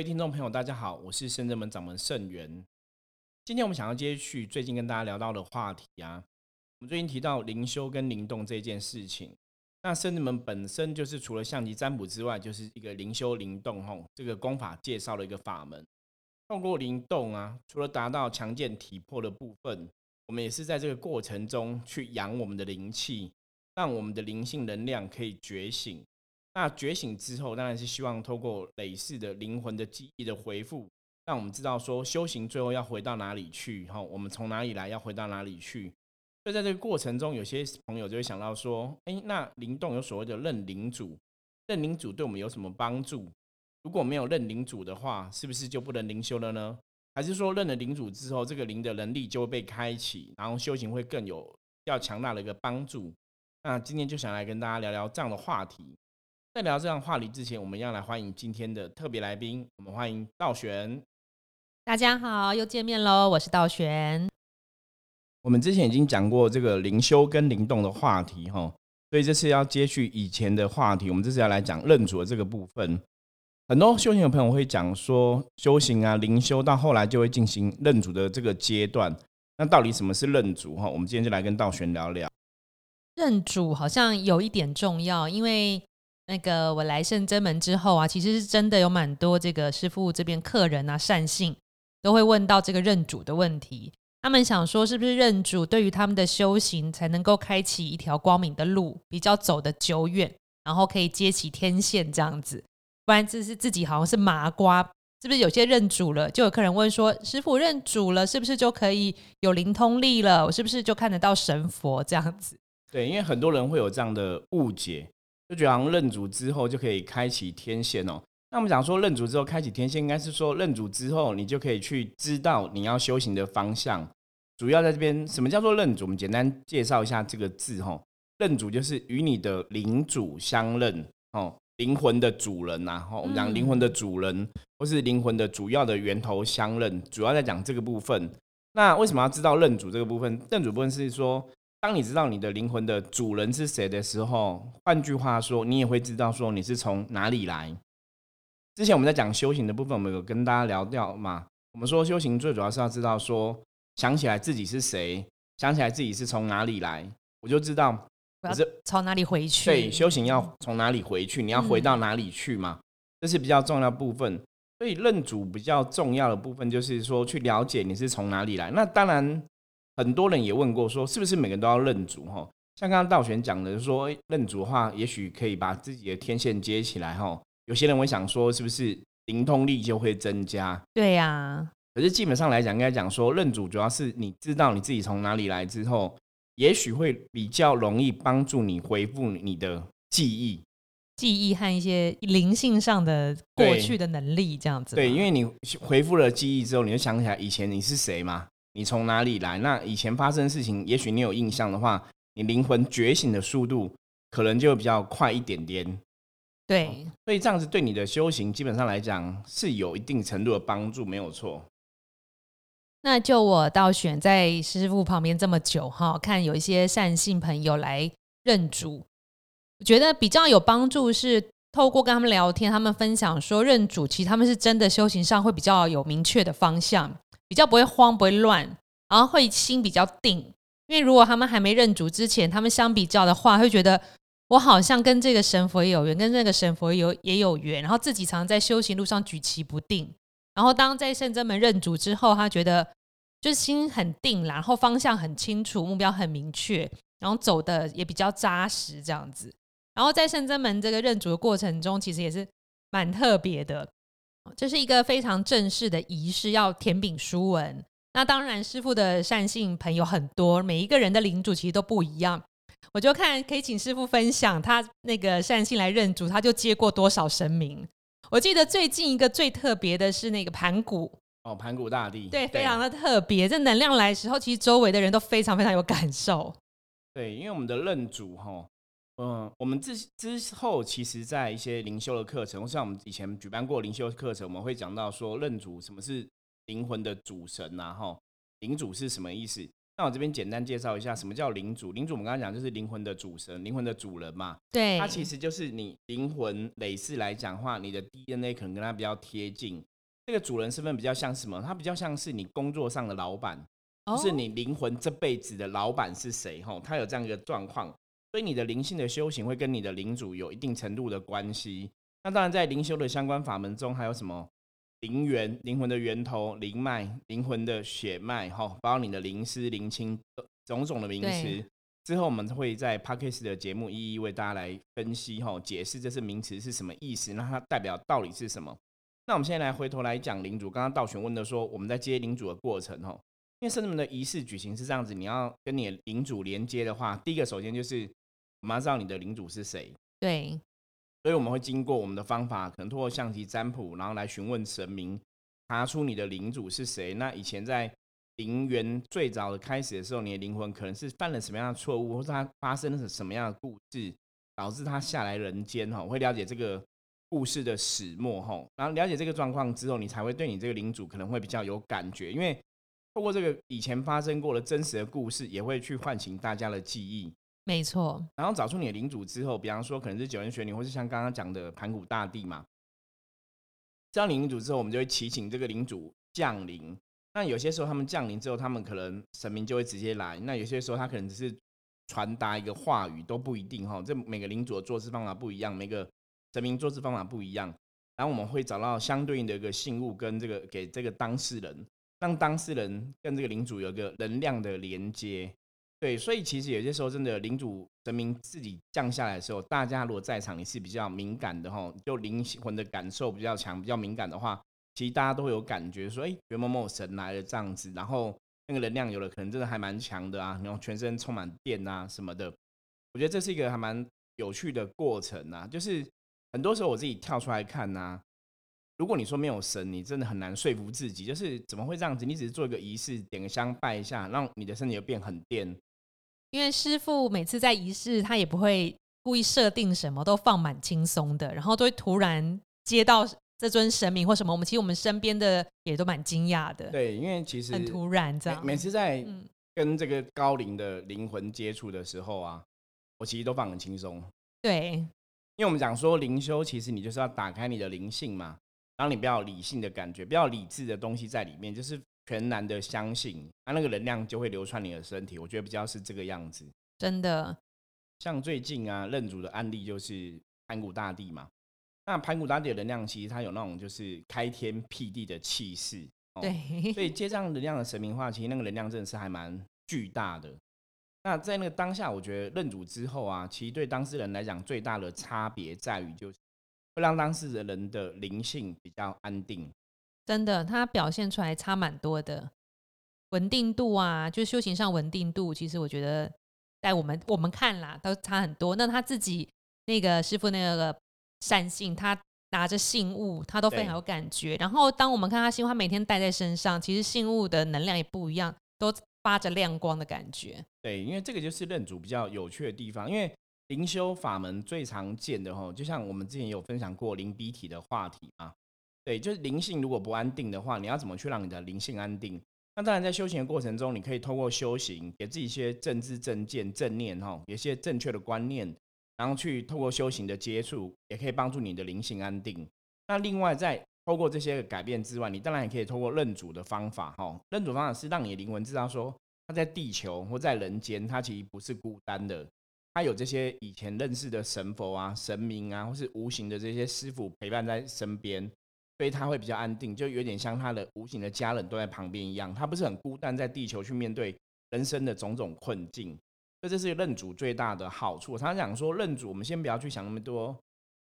位听众朋友，大家好，我是圣人门掌门圣元。今天我们想要接续最近跟大家聊到的话题啊，我们最近提到灵修跟灵动这件事情。那圣人门本身就是除了象棋占卜之外，就是一个灵修灵动吼这个功法介绍的一个法门。透过灵动啊，除了达到强健体魄的部分，我们也是在这个过程中去养我们的灵气，让我们的灵性能量可以觉醒。那觉醒之后，当然是希望透过累世的灵魂的记忆的回复，让我们知道说修行最后要回到哪里去，哈，我们从哪里来，要回到哪里去。所以在这个过程中，有些朋友就会想到说，哎，那灵动有所谓的认领主，认领主对我们有什么帮助？如果没有认领主的话，是不是就不能灵修了呢？还是说认了领主之后，这个灵的能力就会被开启，然后修行会更有较强大的一个帮助？那今天就想来跟大家聊聊这样的话题。在聊这样话题之前，我们要来欢迎今天的特别来宾。我们欢迎道玄。大家好，又见面喽！我是道玄。我们之前已经讲过这个灵修跟灵动的话题，哈，所以这次要接续以前的话题。我们这次要来讲认主的这个部分。很多修行的朋友会讲说，修行啊，灵修到后来就会进行认主的这个阶段。那到底什么是认主？哈，我们今天就来跟道玄聊聊。认主好像有一点重要，因为。那个我来圣真门之后啊，其实是真的有蛮多这个师傅这边客人啊善信都会问到这个认主的问题。他们想说，是不是认主对于他们的修行才能够开启一条光明的路，比较走得久远，然后可以接起天线这样子。不然这是自己好像是麻瓜，是不是有些认主了，就有客人问说，师傅认主了，是不是就可以有灵通力了？我是不是就看得到神佛这样子？对，因为很多人会有这样的误解。就觉得好像认主之后就可以开启天线哦。那我们讲说认主之后开启天线，应该是说认主之后你就可以去知道你要修行的方向。主要在这边，什么叫做认主？我们简单介绍一下这个字哈。认主就是与你的灵主相认哦，灵魂的主人呐。哈，我们讲灵魂的主人或是灵魂的主要的源头相认，主要在讲这个部分。那为什么要知道认主这个部分？认主部分是说。当你知道你的灵魂的主人是谁的时候，换句话说，你也会知道说你是从哪里来。之前我们在讲修行的部分，我们有跟大家聊掉嘛？我们说修行最主要是要知道说，想起来自己是谁，想起来自己是从哪里来，我就知道我是从哪里回去。对，修行要从哪里回去，你要回到哪里去嘛？这是比较重要部分。所以认主比较重要的部分就是说，去了解你是从哪里来。那当然。很多人也问过，说是不是每个人都要认主？哈，像刚刚道玄讲的，说认主的话，也许可以把自己的天线接起来，哈。有些人会想说，是不是灵通力就会增加？对呀。可是基本上来讲，应该讲说，认主主要是你知道你自己从哪里来之后，也许会比较容易帮助你恢复你的记忆、记忆和一些灵性上的过去的能力，这样子。对，因为你恢复了记忆之后，你就想起来以前你是谁嘛。你从哪里来？那以前发生的事情，也许你有印象的话，你灵魂觉醒的速度可能就比较快一点点。对，所以这样子对你的修行，基本上来讲是有一定程度的帮助，没有错。那就我倒选在师傅旁边这么久哈，看有一些善信朋友来认主，我觉得比较有帮助是透过跟他们聊天，他们分享说认主，其实他们是真的修行上会比较有明确的方向。比较不会慌，不会乱，然后会心比较定。因为如果他们还没认主之前，他们相比较的话，会觉得我好像跟这个神佛也有缘，跟那个神佛有也有缘，然后自己常常在修行路上举棋不定。然后当在圣真门认主之后，他觉得就是心很定，然后方向很清楚，目标很明确，然后走的也比较扎实这样子。然后在圣真门这个认主的过程中，其实也是蛮特别的。这是一个非常正式的仪式，要填禀书文。那当然，师傅的善信朋友很多，每一个人的领主其实都不一样。我就看可以请师傅分享他那个善信来认主，他就接过多少神明。我记得最近一个最特别的是那个盘古哦，盘古大帝，对，非常的特别。这能量来的时候，其实周围的人都非常非常有感受。对，因为我们的认主哈。嗯，我们之之后，其实，在一些灵修的课程，像我们以前举办过灵修课程，我们会讲到说认主，什么是灵魂的主神呐？哈，灵主是什么意思？那我这边简单介绍一下，什么叫灵主？灵主我们刚刚讲就是灵魂的主神，灵魂的主人嘛。对，它其实就是你灵魂累世来讲话，你的 DNA 可能跟它比较贴近，这个主人身份比较像什么？他比较像是你工作上的老板，就是你灵魂这辈子的老板是谁？哈，他有这样一个状况，所以你的灵性的修行会跟你的灵主有一定程度的关系。那当然，在灵修的相关法门中，还有什么灵源、灵魂的源头、灵脉、灵魂的血脉，哈，包括你的灵师、灵亲种种的名词。之后我们会在 p a d k a s 的节目一一为大家来分析，哈，解释这些名词是什么意思，那它代表到底是什么？那我们现在来回头来讲领主，刚刚道玄问的说，我们在接领主的过程，哈，因为圣人们的仪式举行是这样子，你要跟你的领主连接的话，第一个首先就是我们要知道你的领主是谁，对。所以我们会经过我们的方法，可能通过象棋占卜，然后来询问神明，查出你的领主是谁。那以前在灵元最早的开始的时候，你的灵魂可能是犯了什么样的错误，或者他发生了什么样的故事，导致他下来人间哈？会了解这个故事的始末哈，然后了解这个状况之后，你才会对你这个领主可能会比较有感觉，因为透过这个以前发生过的真实的故事，也会去唤醒大家的记忆。没错，然后找出你的领主之后，比方说可能是九天玄女，或是像刚刚讲的盘古大帝嘛。知道领主之后，我们就会祈请这个领主降临。那有些时候他们降临之后，他们可能神明就会直接来。那有些时候他可能只是传达一个话语，都不一定哈。这每个领主的做事方法不一样，每个神明做事方法不一样。然后我们会找到相对应的一个信物，跟这个给这个当事人，让当事人跟这个领主有一个能量的连接。对，所以其实有些时候真的领主神明自己降下来的时候，大家如果在场，你是比较敏感的哈，就灵魂的感受比较强、比较敏感的话，其实大家都会有感觉，说哎，袁某某神来了这样子，然后那个能量有了可能真的还蛮强的啊，然后全身充满电啊什么的，我觉得这是一个还蛮有趣的过程啊。就是很多时候我自己跳出来看呐，如果你说没有神，你真的很难说服自己，就是怎么会这样子？你只是做一个仪式，点个香拜一下，让你的身体就变很电。因为师傅每次在仪式，他也不会故意设定什么，都放蛮轻松的，然后都会突然接到这尊神明或什么，我们其实我们身边的也都蛮惊讶的。对，因为其实很突然这样。每次在跟这个高龄的灵魂接触的时候啊，我其实都放很轻松。对，因为我们讲说灵修，其实你就是要打开你的灵性嘛，然后你不要理性的感觉，不要理智的东西在里面，就是。全然的相信，它那个能量就会流窜你的身体。我觉得比较是这个样子，真的。像最近啊，认主的案例就是盘古大帝嘛。那盘古大帝的能量其实它有那种就是开天辟地的气势，对。所以接这样能量的神明化，其实那个能量真的是还蛮巨大的。那在那个当下，我觉得认主之后啊，其实对当事人来讲最大的差别在于，就是会让当事人的灵性比较安定。真的，他表现出来差蛮多的，稳定度啊，就修行上稳定度，其实我觉得在我们我们看啦，都差很多。那他自己那个师傅那个善信，他拿着信物，他都非常有感觉。然后当我们看他信物，他每天带在身上，其实信物的能量也不一样，都发着亮光的感觉。对，因为这个就是认主比较有趣的地方。因为灵修法门最常见的哈，就像我们之前有分享过灵鼻体的话题嘛。对，就是灵性如果不安定的话，你要怎么去让你的灵性安定？那当然，在修行的过程中，你可以透过修行，给自己一些正知正见、正念，哈，有些正确的观念，然后去透过修行的接触，也可以帮助你的灵性安定。那另外，在透过这些改变之外，你当然也可以透过认主的方法，哈，认主方法是让你的灵魂知道说，他在地球或在人间，他其实不是孤单的，他有这些以前认识的神佛啊、神明啊，或是无形的这些师傅陪伴在身边。所以他会比较安定，就有点像他的无形的家人都在旁边一样，他不是很孤单，在地球去面对人生的种种困境。所以这是认主最大的好处。他讲说，认主，我们先不要去想那么多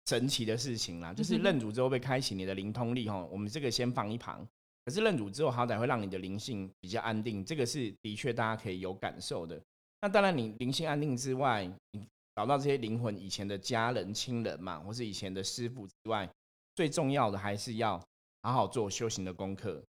神奇的事情啦，就是认主之后被开启你的灵通力哈，我们这个先放一旁。可是认主之后，好歹会让你的灵性比较安定，这个是的确大家可以有感受的。那当然，你灵性安定之外，你找到这些灵魂以前的家人、亲人嘛，或是以前的师傅之外。最重要的还是要好好做修行的功课，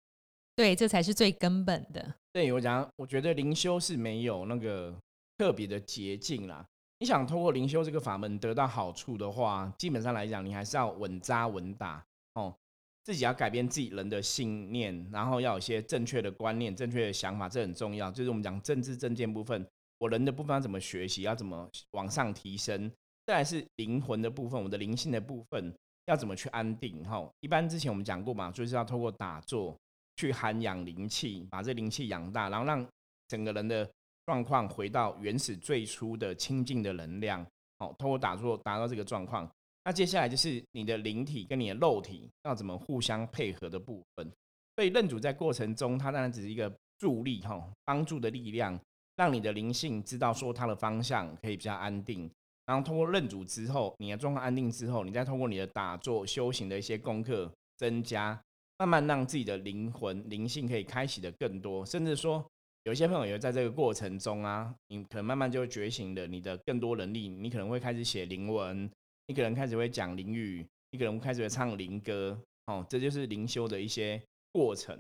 对，这才是最根本的。对我讲，我觉得灵修是没有那个特别的捷径啦。你想通过灵修这个法门得到好处的话，基本上来讲，你还是要稳扎稳打哦，自己要改变自己人的信念，然后要有一些正确的观念、正确的想法，这很重要。就是我们讲政治正见部分，我人的部分要怎么学习，要怎么往上提升，再来是灵魂的部分，我的灵性的部分。要怎么去安定？哈，一般之前我们讲过嘛，就是要透过打坐去涵养灵气，把这灵气养大，然后让整个人的状况回到原始最初的清净的能量。好，透过打坐达到这个状况。那接下来就是你的灵体跟你的肉体要怎么互相配合的部分。所以认主在过程中，它当然只是一个助力，哈，帮助的力量，让你的灵性知道说它的方向可以比较安定。然后通过认主之后，你的状况安定之后，你再通过你的打坐修行的一些功课增加，慢慢让自己的灵魂灵性可以开启的更多。甚至说，有些朋友也在这个过程中啊，你可能慢慢就会觉醒了你的更多能力，你可能会开始写灵文。一个人开始会讲灵语，一个人开始会唱灵歌，哦，这就是灵修的一些过程。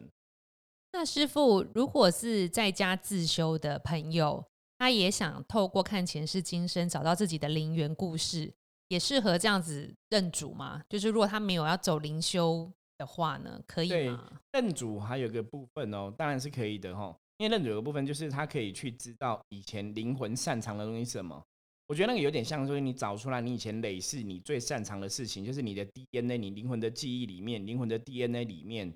那师傅，如果是在家自修的朋友，他也想透过看前世今生找到自己的灵缘故事，也适合这样子认主吗？就是如果他没有要走灵修的话呢，可以吗？认主还有个部分哦，当然是可以的哈，因为认主有个部分就是他可以去知道以前灵魂擅长的东西是什么。我觉得那个有点像，说你找出来你以前累世你最擅长的事情，就是你的 DNA，你灵魂的记忆里面，灵魂的 DNA 里面，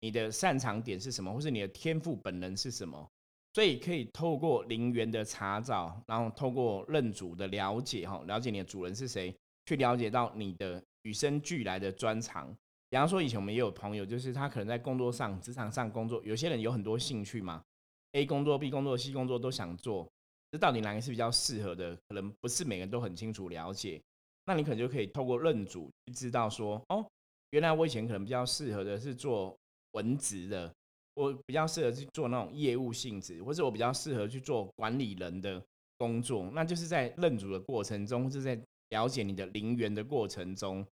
你的擅长点是什么，或是你的天赋本能是什么？所以可以透过灵源的查找，然后透过认主的了解，哈，了解你的主人是谁，去了解到你的与生俱来的专长。比方说，以前我们也有朋友，就是他可能在工作上、职场上工作，有些人有很多兴趣嘛，A 工作、B 工作、C 工作都想做。这到底哪个是比较适合的？可能不是每个人都很清楚了解。那你可能就可以透过认主去知道说，哦，原来我以前可能比较适合的是做文职的，我比较适合去做那种业务性质，或者我比较适合去做管理人的工作。那就是在认主的过程中，或是在了解你的灵源的过程中，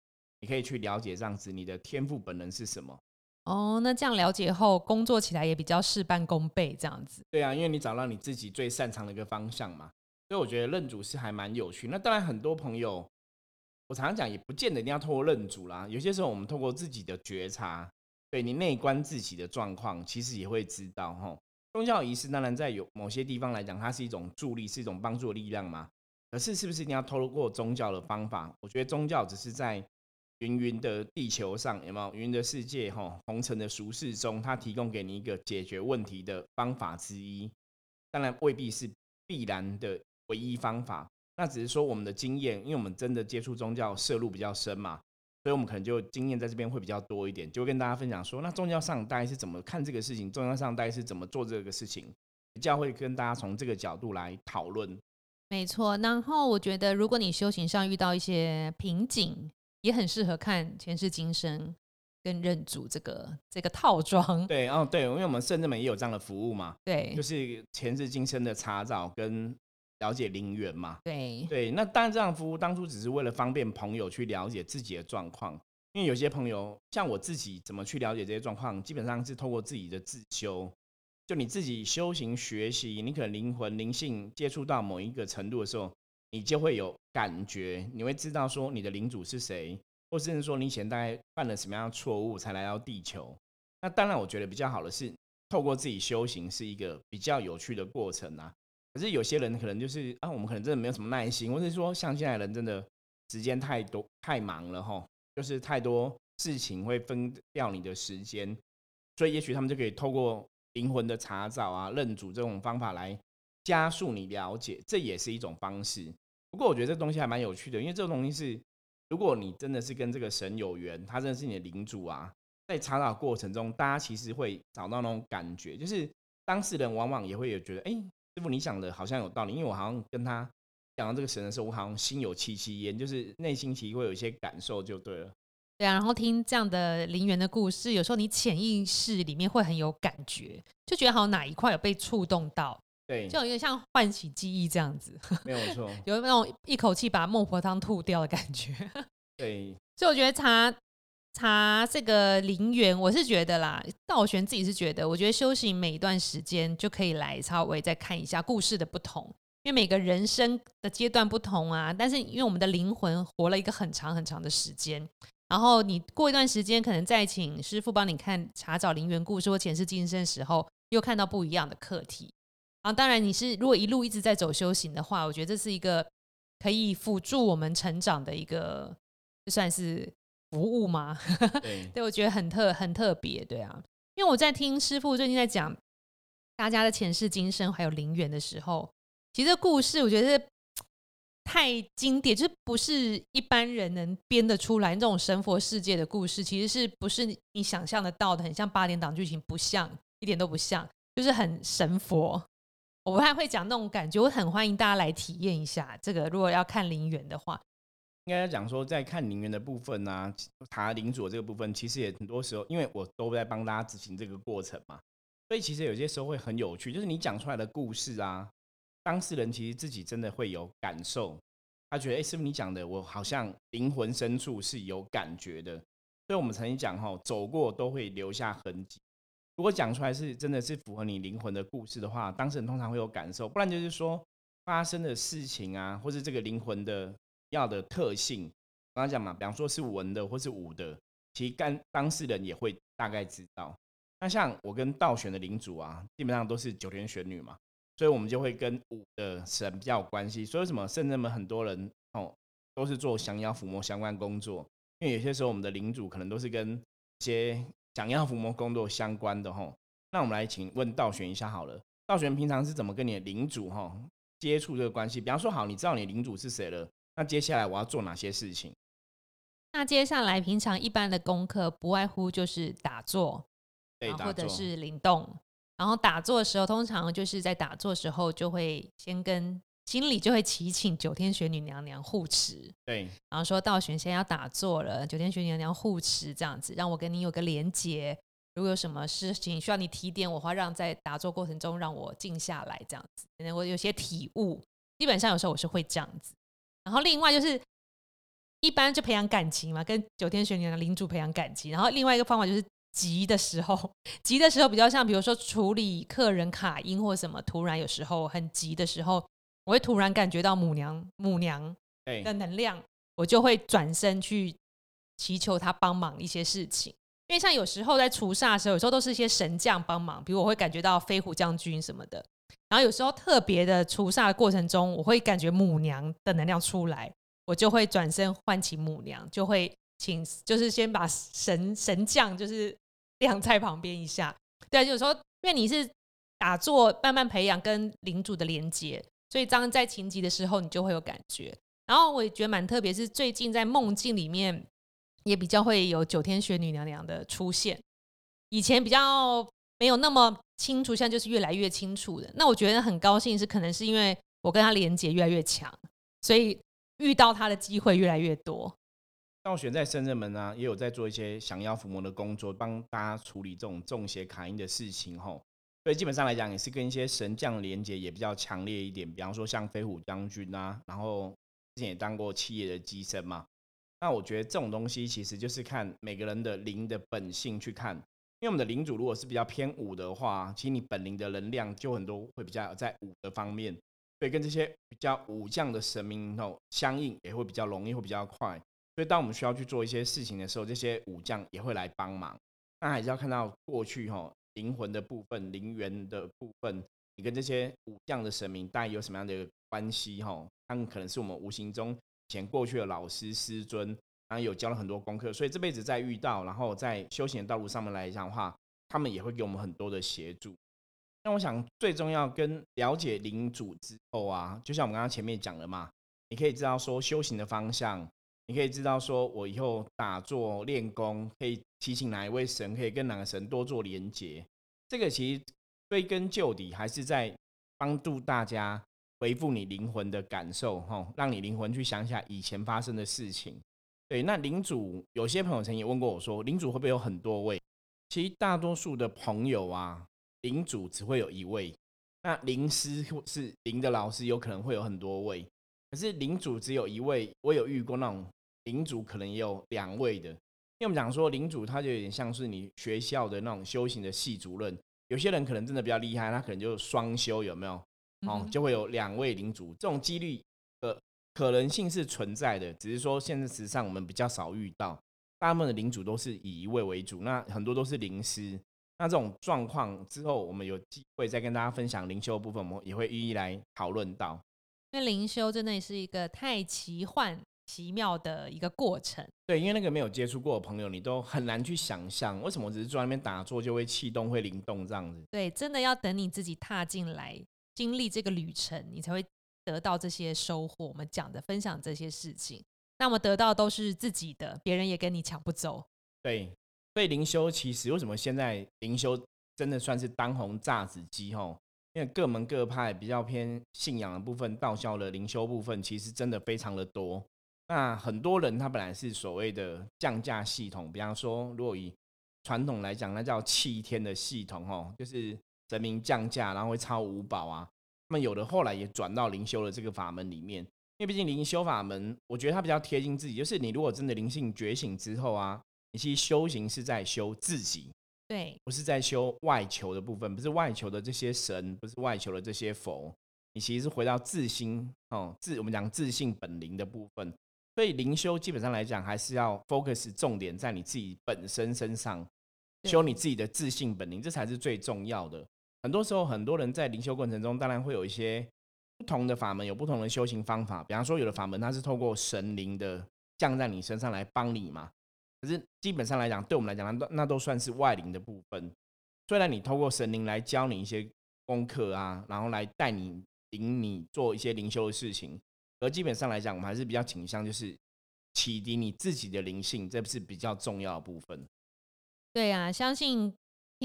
你可以去了解这样子你的天赋本能是什么。哦，那这样了解后，工作起来也比较事半功倍，这样子。对啊，因为你找到你自己最擅长的一个方向嘛，所以我觉得认主是还蛮有趣。那当然，很多朋友，我常常讲，也不见得一定要透过认主啦。有些时候，我们透过自己的觉察，对你内观自己的状况，其实也会知道哈。宗教仪式当然在有某些地方来讲，它是一种助力，是一种帮助的力量嘛。可是，是不是一定要透过宗教的方法？我觉得宗教只是在。云云的地球上有没有云的世界？哈，红尘的俗世中，它提供给你一个解决问题的方法之一。当然未必是必然的唯一方法，那只是说我们的经验，因为我们真的接触宗教涉入比较深嘛，所以我们可能就经验在这边会比较多一点，就会跟大家分享说，那宗教上大概是怎么看这个事情？宗教上大概是怎么做这个事情？教会跟大家从这个角度来讨论。没错，然后我觉得，如果你修行上遇到一些瓶颈，也很适合看前世今生跟认主这个这个套装。对，哦，对，因为我们圣智门也有这样的服务嘛。对，就是前世今生的查找跟了解灵缘嘛。对，对，那当然这样服务当初只是为了方便朋友去了解自己的状况，因为有些朋友像我自己怎么去了解这些状况，基本上是透过自己的自修，就你自己修行学习，你可能灵魂灵性接触到某一个程度的时候。你就会有感觉，你会知道说你的领主是谁，或甚至说你以前大概犯了什么样的错误才来到地球。那当然，我觉得比较好的是透过自己修行是一个比较有趣的过程啊。可是有些人可能就是啊，我们可能真的没有什么耐心，或者说像现在人真的时间太多太忙了哈，就是太多事情会分掉你的时间，所以也许他们就可以透过灵魂的查找啊、认主这种方法来加速你了解，这也是一种方式。不过我觉得这东西还蛮有趣的，因为这个东西是，如果你真的是跟这个神有缘，他真的是你的领主啊，在查找过程中，大家其实会找到那种感觉，就是当事人往往也会有觉得，哎，师傅你想的好像有道理，因为我好像跟他讲到这个神的时候，我好像心有戚戚焉，就是内心其实会有一些感受，就对了。对啊，然后听这样的陵园的故事，有时候你潜意识里面会很有感觉，就觉得好像哪一块有被触动到。对，就有点像唤起记忆这样子，没有错，有那种一口气把孟婆汤吐掉的感觉。对，所以我觉得查查这个灵缘，我是觉得啦，道玄自己是觉得，我觉得修行每一段时间就可以来稍微再看一下故事的不同，因为每个人生的阶段不同啊。但是因为我们的灵魂活了一个很长很长的时间，然后你过一段时间，可能再请师傅帮你看查找灵缘故事或前世今生的时候，又看到不一样的课题。啊，当然，你是如果一路一直在走修行的话，我觉得这是一个可以辅助我们成长的一个，算是服务吗？对，对我觉得很特很特别，对啊，因为我在听师傅最近在讲大家的前世今生还有灵缘的时候，其实故事我觉得太经典，就是不是一般人能编得出来这种神佛世界的故事，其实是不是你想象得到的？很像八点档剧情，不像，一点都不像，就是很神佛。我不太会讲那种感觉，我很欢迎大家来体验一下这个。如果要看灵缘的话，应该讲说，在看灵缘的部分呢，查灵主这个部分，其实也很多时候，因为我都在帮大家执行这个过程嘛，所以其实有些时候会很有趣，就是你讲出来的故事啊，当事人其实自己真的会有感受，他觉得哎，师傅你讲的，我好像灵魂深处是有感觉的。所以我们曾经讲哈，走过都会留下痕迹。如果讲出来是真的是符合你灵魂的故事的话，当事人通常会有感受，不然就是说发生的事情啊，或是这个灵魂的要的特性，刚刚讲嘛，比方说是文的或是武的，其实干当事人也会大概知道。那像我跟道玄的领主啊，基本上都是九天玄女嘛，所以我们就会跟武的神比较有关系。所以什么圣人们很多人哦，都是做降妖伏魔相关工作，因为有些时候我们的领主可能都是跟一些。降妖伏魔工作相关的哈，那我们来请问道玄一下好了。道玄平常是怎么跟你的领主哈接触这个关系？比方说，好，你知道你领主是谁了，那接下来我要做哪些事情？那接下来平常一般的功课不外乎就是打坐，对，或者是灵动。然后打坐的时候，通常就是在打坐时候就会先跟。心里就会祈请九天玄女娘娘护持，对，然后说道玄先要打坐了，九天玄女娘娘护持这样子，让我跟你有个连结。如果有什么事情需要你提点我话，让在打坐过程中让我静下来这样子。我有些体悟，基本上有时候我是会这样子。然后另外就是一般就培养感情嘛，跟九天玄女的领主培养感情。然后另外一个方法就是急的时候，急的时候比较像比如说处理客人卡音或什么，突然有时候很急的时候。我会突然感觉到母娘母娘的能量，我就会转身去祈求他帮忙一些事情。因为像有时候在除煞的时候，有时候都是一些神将帮忙，比如我会感觉到飞虎将军什么的。然后有时候特别的除煞的过程中，我会感觉母娘的能量出来，我就会转身唤起母娘，就会请就是先把神神将就是晾在旁边一下。对，有时候因为你是打坐慢慢培养跟领主的连接。所以当在情急的时候，你就会有感觉。然后我也觉得蛮特别，是最近在梦境里面也比较会有九天玄女娘娘的出现。以前比较没有那么清楚，现在就是越来越清楚的。那我觉得很高兴，是可能是因为我跟他连接越来越强，所以遇到他的机会越来越多。道玄在深圳门呢，也有在做一些降妖伏魔的工作，帮大家处理这种中邪卡音的事情，吼。所以基本上来讲，也是跟一些神将连接也比较强烈一点。比方说像飞虎将军啊，然后之前也当过企业的机身嘛。那我觉得这种东西其实就是看每个人的灵的本性去看。因为我们的领主如果是比较偏武的话，其实你本灵的能量就很多会比较在武的方面，所以跟这些比较武将的神明哦相应也会比较容易，会比较快。所以当我们需要去做一些事情的时候，这些武将也会来帮忙。那还是要看到过去哈。灵魂的部分，灵元的部分，你跟这些武将的神明大概有什么样的关系？哈，他们可能是我们无形中前过去的老师师尊，有教了很多功课，所以这辈子在遇到，然后在修行的道路上面来讲的话，他们也会给我们很多的协助。那我想最重要跟了解领主之后啊，就像我们刚刚前面讲的嘛，你可以知道说修行的方向。你可以知道，说我以后打坐练功，可以提醒哪一位神，可以跟哪个神多做连接。这个其实归根究底，还是在帮助大家回复你灵魂的感受，吼，让你灵魂去想想以前发生的事情。对，那领主有些朋友曾经也问过我说，领主会不会有很多位？其实大多数的朋友啊，领主只会有一位。那灵师或是灵的老师，有可能会有很多位，可是领主只有一位。我有遇过那种。领主可能也有两位的，因为我们讲说领主他就有点像是你学校的那种修行的系主任，有些人可能真的比较厉害，他可能就双修，有没有？哦，就会有两位领主，这种几率的可能性是存在的，只是说现在实上我们比较少遇到，大部分的领主都是以一位为主，那很多都是灵师，那这种状况之后，我们有机会再跟大家分享灵修的部分，我们也会一一来讨论到。因为灵修真的是一个太奇幻。奇妙的一个过程。对，因为那个没有接触过的朋友，你都很难去想象，为什么只是坐在那边打坐就会气动、会灵动这样子。对，真的要等你自己踏进来，经历这个旅程，你才会得到这些收获。我们讲的、分享这些事情，那么得到都是自己的，别人也跟你抢不走。对，所以灵修其实为什么现在灵修真的算是当红炸子鸡吼？因为各门各派比较偏信仰的部分，道教的灵修部分其实真的非常的多。那很多人他本来是所谓的降价系统，比方说，如果以传统来讲，那叫七天的系统哦，就是神明降价，然后会抄五宝啊。那么有的后来也转到灵修的这个法门里面，因为毕竟灵修法门，我觉得它比较贴近自己。就是你如果真的灵性觉醒之后啊，你其实修行是在修自己，对，不是在修外求的部分，不是外求的这些神，不是外求的这些佛，你其实是回到自心哦，自我们讲自信本灵的部分。所以灵修基本上来讲，还是要 focus 重点在你自己本身身上，修你自己的自信本灵，这才是最重要的。很多时候，很多人在灵修过程中，当然会有一些不同的法门，有不同的修行方法。比方说，有的法门它是透过神灵的降在你身上来帮你嘛。可是基本上来讲，对我们来讲，那那都算是外灵的部分。虽然你透过神灵来教你一些功课啊，然后来带你领你做一些灵修的事情。而基本上来讲，我们还是比较倾向就是启迪你自己的灵性，这是比较重要的部分。对啊，相信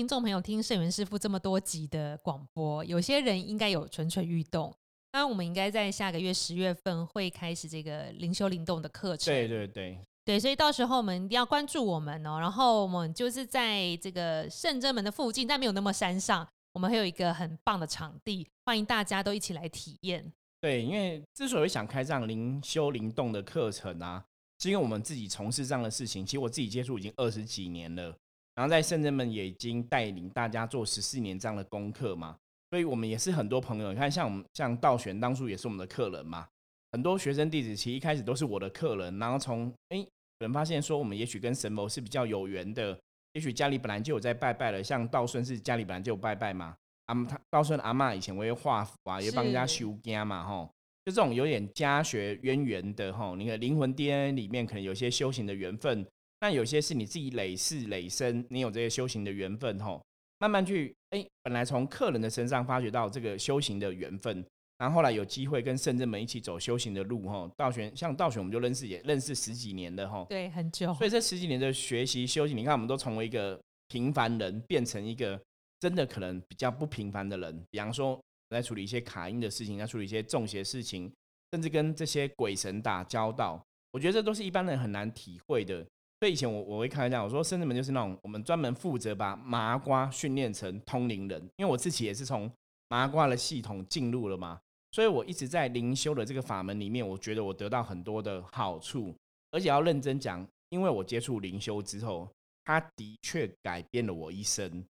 听众朋友听圣元师傅这么多集的广播，有些人应该有蠢蠢欲动。当然，我们应该在下个月十月份会开始这个灵修灵动的课程。对对对对，所以到时候我们一定要关注我们哦。然后我们就是在这个圣真门的附近，但没有那么山上，我们会有一个很棒的场地，欢迎大家都一起来体验。对，因为之所以想开这样灵修灵动的课程啊，是因为我们自己从事这样的事情。其实我自己接触已经二十几年了，然后在圣人们也已经带领大家做十四年这样的功课嘛，所以我们也是很多朋友。你看，像我们像道玄当初也是我们的客人嘛，很多学生弟子其实一开始都是我的客人，然后从哎，有人发现说我们也许跟神佛是比较有缘的，也许家里本来就有在拜拜了，像道顺是家里本来就有拜拜嘛。阿他道顺阿妈以前我也画符啊，也帮人家修家嘛，吼，就这种有点家学渊源的吼，你的灵魂 DNA 里面可能有些修行的缘分，那有些是你自己累世累生，你有这些修行的缘分吼，慢慢去哎，本来从客人的身上发掘到这个修行的缘分，然后后来有机会跟圣人们一起走修行的路吼，道玄像道玄我们就认识也认识十几年了吼，对，很久，所以这十几年的学习修行，你看我们都从一个平凡人变成一个。真的可能比较不平凡的人，比方说在处理一些卡因的事情，在处理一些中邪事情，甚至跟这些鬼神打交道，我觉得这都是一般人很难体会的。所以以前我我会开玩笑，我说甚至们就是那种我们专门负责把麻瓜训练成通灵人，因为我自己也是从麻瓜的系统进入了嘛，所以我一直在灵修的这个法门里面，我觉得我得到很多的好处，而且要认真讲，因为我接触灵修之后，它的确改变了我一生。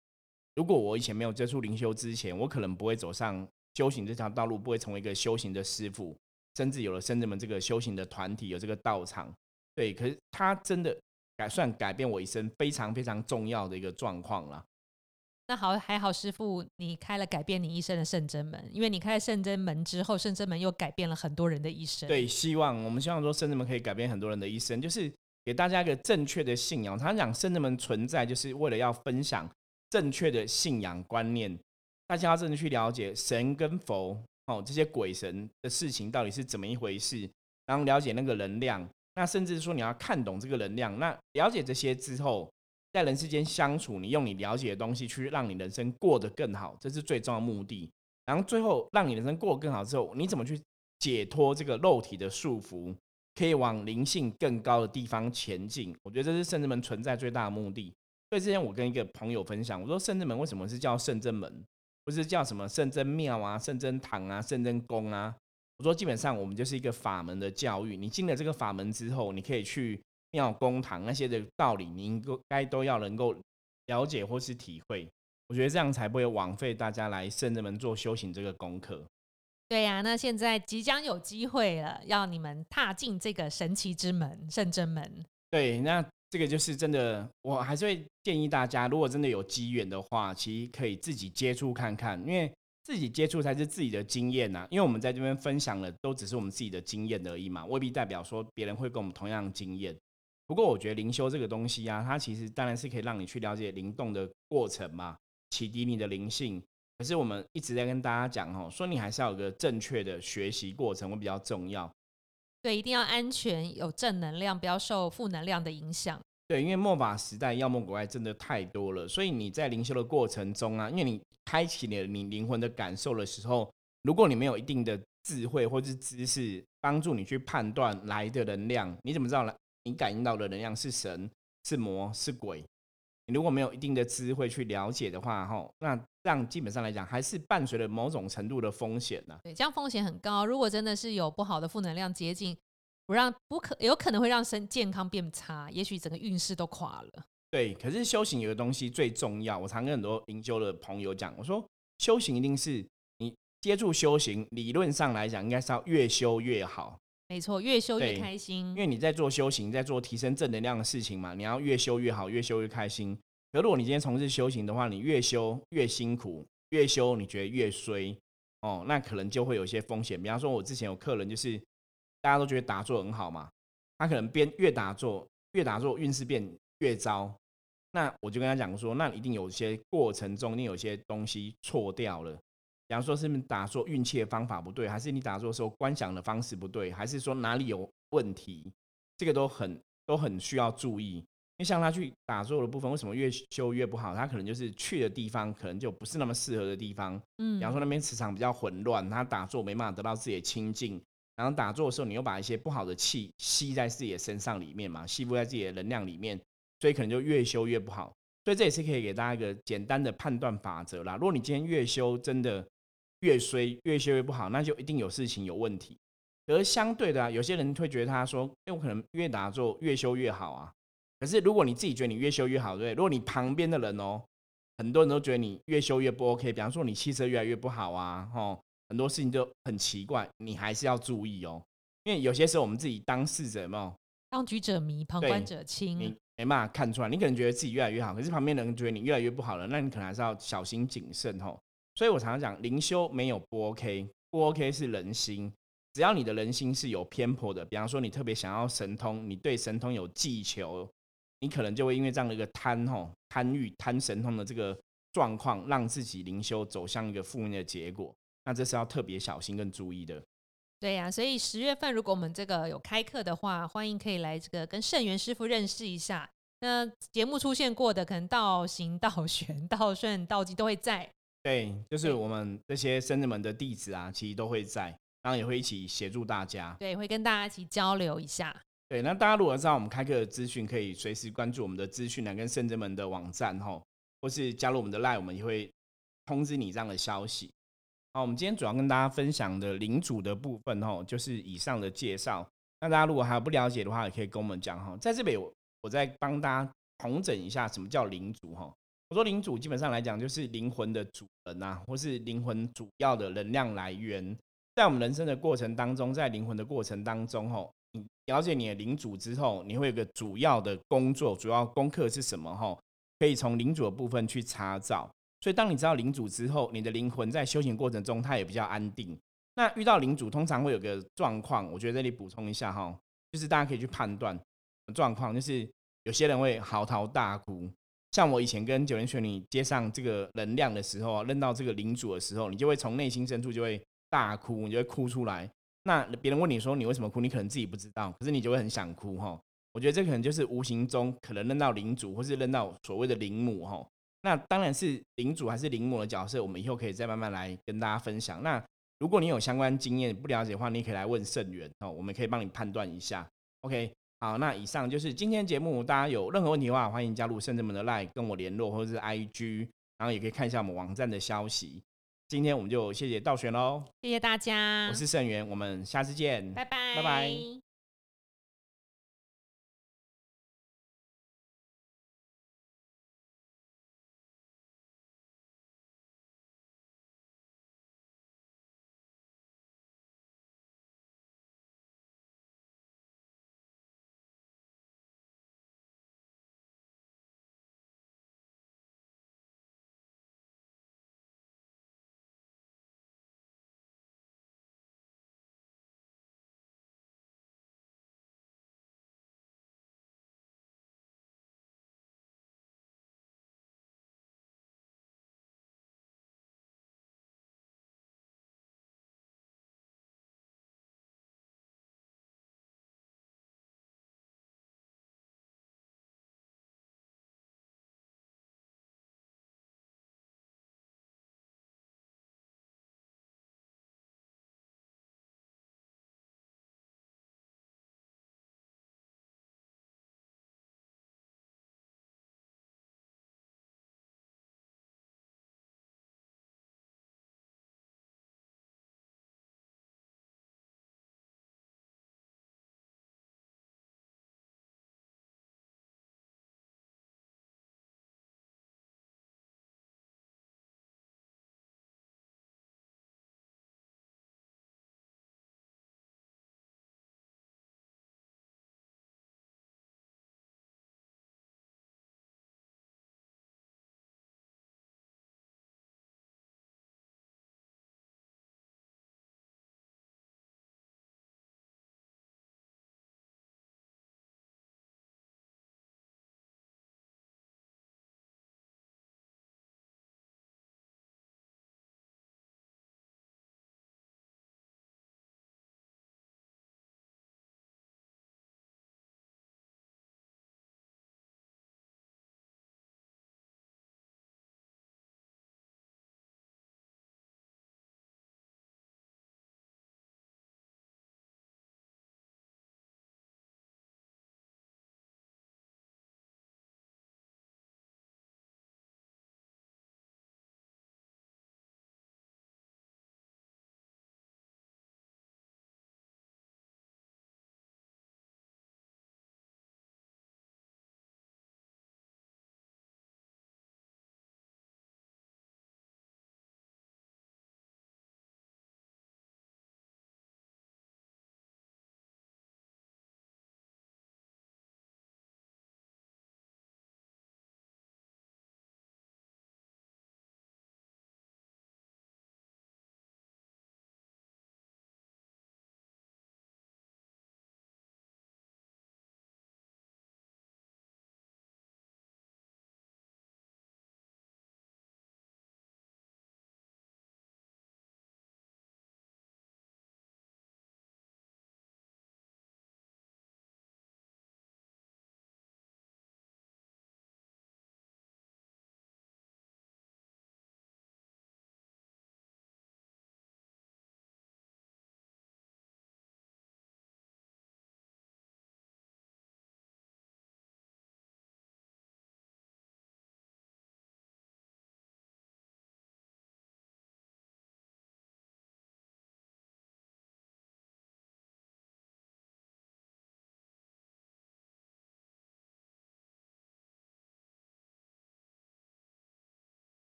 如果我以前没有接触灵修之前，我可能不会走上修行这条道路，不会成为一个修行的师傅，甚至有了深圳门这个修行的团体，有这个道场。对，可是他真的改算改变我一生非常非常重要的一个状况了。那好，还好师傅，你开了改变你一生的圣真门，因为你开了圣真门之后，圣真门又改变了很多人的一生。对，希望我们希望说圣真门可以改变很多人的一生，就是给大家一个正确的信仰。常常讲圣真门存在，就是为了要分享。正确的信仰观念，大家要真的去了解神跟佛哦，这些鬼神的事情到底是怎么一回事，然后了解那个能量，那甚至说你要看懂这个能量，那了解这些之后，在人世间相处，你用你了解的东西去让你人生过得更好，这是最重要的目的。然后最后让你人生过得更好之后，你怎么去解脱这个肉体的束缚，可以往灵性更高的地方前进？我觉得这是圣人们存在最大的目的。所以之前我跟一个朋友分享，我说圣真门为什么是叫圣真门，不是叫什么圣真庙啊、圣真堂啊、圣真宫啊？我说基本上我们就是一个法门的教育，你进了这个法门之后，你可以去庙、公堂那些的道理，你应该都要能够了解或是体会。我觉得这样才不会枉费大家来圣真门做修行这个功课。对呀，那现在即将有机会了，要你们踏进这个神奇之门——圣真门。对，那。这个就是真的，我还是会建议大家，如果真的有机缘的话，其实可以自己接触看看。因为自己接触才是自己的经验呐，因为我们在这边分享的都只是我们自己的经验而已嘛，未必代表说别人会跟我们同样的经验。不过我觉得灵修这个东西啊，它其实当然是可以让你去了解灵动的过程嘛，启迪你的灵性。可是我们一直在跟大家讲哦，说你还是要有个正确的学习过程会比较重要。对，一定要安全，有正能量，不要受负能量的影响。对，因为末法时代妖魔鬼怪真的太多了，所以你在灵修的过程中啊，因为你开启了你灵魂的感受的时候，如果你没有一定的智慧或是知识帮助你去判断来的能量，你怎么知道来？你感应到的能量是神、是魔、是鬼？你如果没有一定的智慧去了解的话，哈，那这样基本上来讲，还是伴随着某种程度的风险呢。对，这样风险很高。如果真的是有不好的负能量接近。不让不可有可能会让身健康变差，也许整个运势都垮了。对，可是修行有个东西最重要，我常跟很多灵修的朋友讲，我说修行一定是你接触修行，理论上来讲应该是要越修越好。没错，越修越开心，因为你在做修行，在做提升正能量的事情嘛，你要越修越好，越修越开心。可如果你今天从事修行的话，你越修越辛苦，越修你觉得越衰哦，那可能就会有一些风险。比方说，我之前有客人就是。大家都觉得打坐很好嘛，他可能边越打坐越打坐运势变越糟，那我就跟他讲说，那一定有些过程中，一定有些东西错掉了。比方说，是打坐运气的方法不对，还是你打坐的时候观想的方式不对，还是说哪里有问题？这个都很都很需要注意。因为像他去打坐的部分，为什么越修越不好？他可能就是去的地方可能就不是那么适合的地方。嗯，比方说那边磁场比较混乱，他打坐没办法得到自己的清净。然后打坐的时候，你又把一些不好的气吸在自己的身上里面嘛，吸附在自己的能量里面，所以可能就越修越不好。所以这也是可以给大家一个简单的判断法则啦。如果你今天越修真的越衰，越修越不好，那就一定有事情有问题。而相对的啊，有些人会觉得他说，哎，我可能越打坐越修越好啊。可是如果你自己觉得你越修越好，对不对？如果你旁边的人哦，很多人都觉得你越修越不 OK，比方说你气色越来越不好啊，吼。很多事情就很奇怪，你还是要注意哦。因为有些时候我们自己当事者嘛，当局者迷，旁观者清，你没办法看出来。你可能觉得自己越来越好，可是旁边的人觉得你越来越不好了，那你可能还是要小心谨慎哦。所以我常常讲，灵修没有不 OK，不 OK 是人心。只要你的人心是有偏颇的，比方说你特别想要神通，你对神通有寄求，你可能就会因为这样的一个贪吼、贪欲、贪神通的这个状况，让自己灵修走向一个负面的结果。那这是要特别小心跟注意的。对呀，所以十月份如果我们这个有开课的话，欢迎可以来这个跟圣元师傅认识一下。那节目出现过的，可能道行、道玄、道顺、道吉都会在。对，就是我们这些生子们的弟子啊，其实都会在，然后也会一起协助大家。对，会跟大家一起交流一下。对，那大家如果知道我们开课的资讯，可以随时关注我们的资讯栏跟圣子们的网站哈，或是加入我们的 Line，我们也会通知你这样的消息。好，我们今天主要跟大家分享的领主的部分哈，就是以上的介绍。那大家如果还有不了解的话，也可以跟我们讲哈。在这里，我我再帮大家重整一下什么叫领主哈。我说领主基本上来讲，就是灵魂的主人呐，或是灵魂主要的能量来源。在我们人生的过程当中，在灵魂的过程当中哈，你了解你的领主之后，你会有个主要的工作，主要功课是什么哈？可以从领主的部分去查找。所以，当你知道领主之后，你的灵魂在修行过程中，它也比较安定。那遇到领主，通常会有个状况，我觉得这里补充一下哈，就是大家可以去判断状况，就是有些人会嚎啕大哭。像我以前跟九连玄女接上这个能量的时候，认到这个领主的时候，你就会从内心深处就会大哭，你就会哭出来。那别人问你说你为什么哭，你可能自己不知道，可是你就会很想哭哈。我觉得这可能就是无形中可能认到领主，或是认到所谓的灵母哈。那当然是领主还是领母的角色，我们以后可以再慢慢来跟大家分享。那如果你有相关经验不了解的话，你可以来问圣元哦，我们可以帮你判断一下。OK，好，那以上就是今天节目，大家有任何问题的话，欢迎加入圣人们的 Line 跟我联络，或者是 IG，然后也可以看一下我们网站的消息。今天我们就谢谢道玄喽，谢谢大家，我是圣元，我们下次见，拜拜，拜拜。